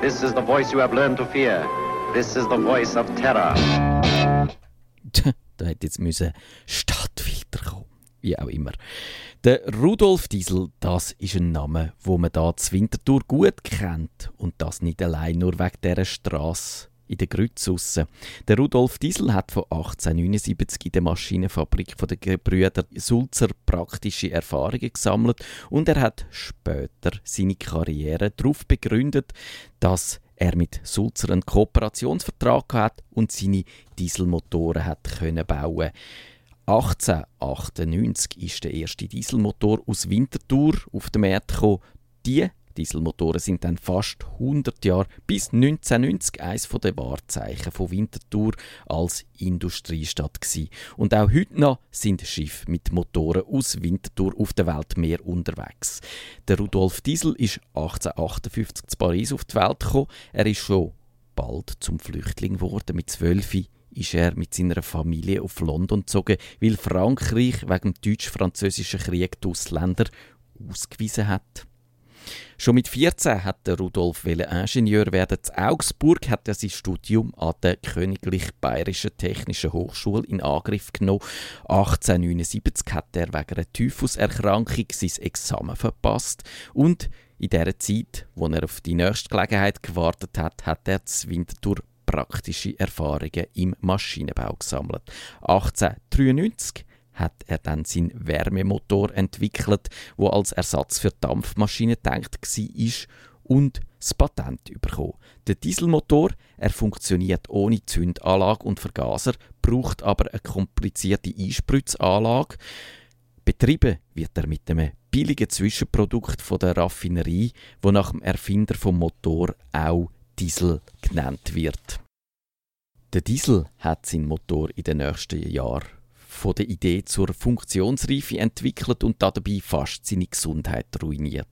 This is the voice you have learned to fear. This is the voice of terror. da hätte jetzt müssen Stadtfilter kommen. Wie auch immer. Der Rudolf Diesel, das ist ein Name, wo man da zu Winterthur gut kennt. Und das nicht allein nur wegen dieser Straße in der Grütz Der Rudolf Diesel hat von 1879 in der Maschinenfabrik der Gebrüder Sulzer praktische Erfahrungen gesammelt und er hat später seine Karriere darauf begründet, dass er mit Sulzer einen Kooperationsvertrag hat und seine Dieselmotoren hat können bauen. 1898 ist der erste Dieselmotor aus Winterthur auf den Markt gekommen. Die Dieselmotoren sind dann fast 100 Jahre bis 1990 eines der Wahrzeichen von Winterthur als Industriestadt gewesen. Und auch heute noch sind Schiffe mit Motoren aus Winterthur auf der Weltmeer unterwegs. Der Rudolf Diesel ist 1858 zu Paris auf die Welt gekommen. Er ist schon bald zum Flüchtling geworden. Mit zwölf ist er mit seiner Familie auf London gezogen, weil Frankreich wegen dem deutsch-französischen Krieg die Ausländer ausgewiesen hat. Schon mit 14 hat der Rudolf Ingenieur werden. In Augsburg hat er sein Studium an der Königlich Bayerischen Technischen Hochschule in Angriff genommen. 1879 hat er wegen einer Typhuserkrankung sein Examen verpasst und in der Zeit, wo er auf die nächste Gelegenheit gewartet hat, hat er zu Winterthur praktische Erfahrungen im Maschinenbau gesammelt. 1893 hat er dann seinen Wärmemotor entwickelt, wo als Ersatz für Dampfmaschinen gedacht war und das Patent bekommen. Der Dieselmotor, er funktioniert ohne Zündanlage und Vergaser, braucht aber eine komplizierte Einspritzanlage. Betrieben wird er mit einem billigen Zwischenprodukt von der Raffinerie, wo nach dem Erfinder vom Motor auch Diesel genannt wird. Der Diesel hat seinen Motor in den nächsten Jahren von der Idee zur Funktionsreife entwickelt und dabei fast seine Gesundheit ruiniert.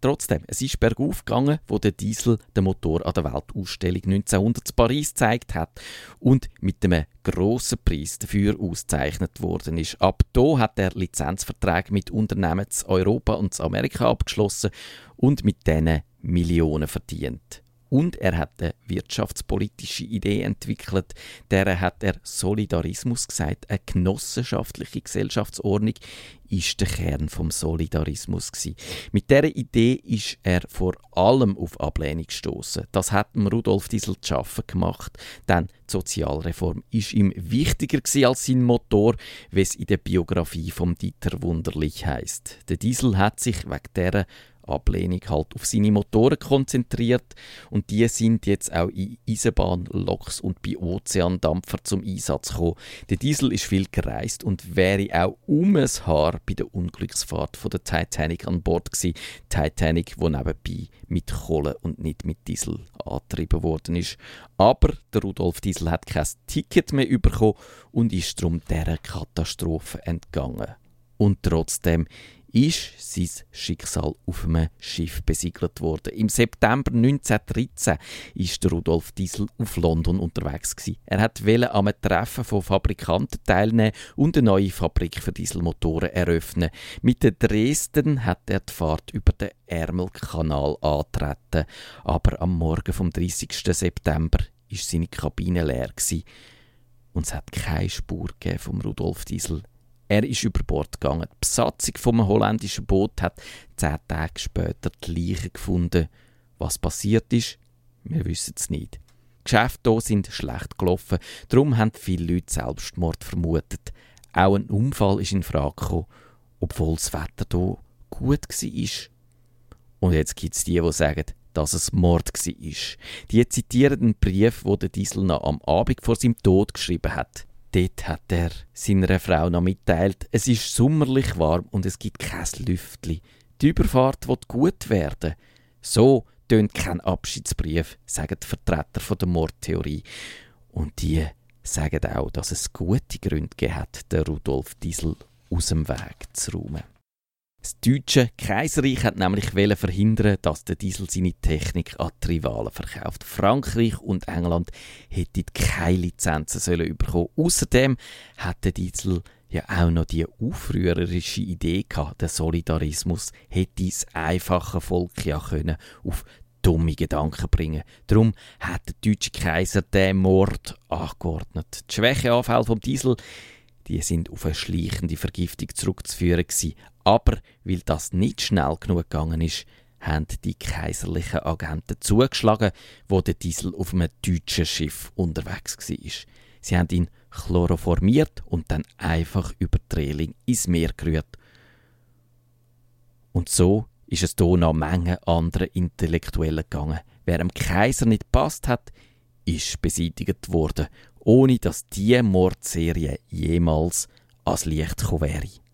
Trotzdem, es ist bergauf gegangen, wo der Diesel den Motor an der Weltausstellung 1900 in Paris gezeigt hat und mit einem grossen Preis dafür ausgezeichnet worden ist. Ab da hat er Lizenzverträge mit Unternehmen zu Europa und Amerika abgeschlossen und mit denen Millionen verdient. Und er hat eine wirtschaftspolitische Idee entwickelt, der hat er Solidarismus gesagt. Eine genossenschaftliche Gesellschaftsordnung ist der Kern vom Solidarismus gewesen. Mit dieser Idee ist er vor allem auf Ablehnung gestoßen. Das hat Rudolf Diesel zu schaffen gemacht, denn die Sozialreform ist ihm wichtiger als sein Motor, wie es in der Biografie vom Dieter Wunderlich heißt. Der Diesel hat sich wegen dieser Ablehnung halt auf seine Motoren konzentriert und die sind jetzt auch in Eisenbahn, Loks und bei Ozeandampfer zum Einsatz gekommen. Der Diesel ist viel gereist und wäre auch um ein Haar bei der Unglücksfahrt von der Titanic an Bord gewesen. Titanic, wo nebenbei mit Kohle und nicht mit Diesel angetrieben worden ist. Aber der Rudolf Diesel hat kein Ticket mehr bekommen und ist darum dieser Katastrophe entgangen. Und trotzdem ist sein Schicksal auf einem Schiff besiegelt worden. Im September 1913 ist Rudolf Diesel auf London unterwegs gewesen. Er hat einem Treffen von Fabrikanten teilnehmen und eine neue Fabrik für Dieselmotoren eröffnen. Mit der Dresden hat er die Fahrt über den Ärmelkanal antreten, aber am Morgen vom 30. September ist seine Kabine leer gewesen. und es hat keine Spur vom Rudolf Diesel er ist über Bord gegangen. Die Besatzung vom holländischen Boot hat zehn Tage später die Leiche gefunden. Was passiert ist, wir wissen es nicht. Die Geschäfte hier sind schlecht gelaufen, darum haben viele Leute Selbstmord vermutet. Auch ein Unfall ist in Frage gekommen, obwohl das Wetter hier gut war. Und jetzt gibt es die, die sagen, dass es Mord war. Die zitieren einen Brief, den der Diesel noch am Abend vor seinem Tod geschrieben hat. Dort hat er seiner Frau noch mitteilt, es ist sommerlich warm und es gibt kein Lüftli. Die Überfahrt wird gut werden. So tönt kein Abschiedsbrief, sagen die Vertreter der Mordtheorie. Und die sagen auch, dass es gute Gründe hat, den Rudolf Diesel aus dem Weg zu räumen. Das deutsche Kaiserreich hat nämlich verhindern, dass der Diesel seine Technik an die Rivalen verkauft. Frankreich und England hätten keine Lizenzen sollen bekommen. Außerdem hat der Diesel ja auch noch die aufrührerische Idee gehabt, der Solidarismus hätte das einfache Volk ja können auf dumme Gedanken bringen. Darum hat der deutsche Kaiser den Mord angeordnet. Die Schwächeanfälle vom Diesel die sind auf eine schleichende Vergiftung zurückzuführen gewesen. Aber weil das nicht schnell genug gegangen ist, haben die kaiserlichen Agenten zugeschlagen, wo der Diesel auf einem deutschen Schiff unterwegs war. Sie haben ihn chloroformiert und dann einfach über die Reling ins Meer gerührt. Und so ist es hier noch Menge anderen Intellektuellen gegangen. Wer dem Kaiser nicht passt hat, ist beseitigt worden, ohne dass diese Mordserie jemals ans Licht gekommen wäre.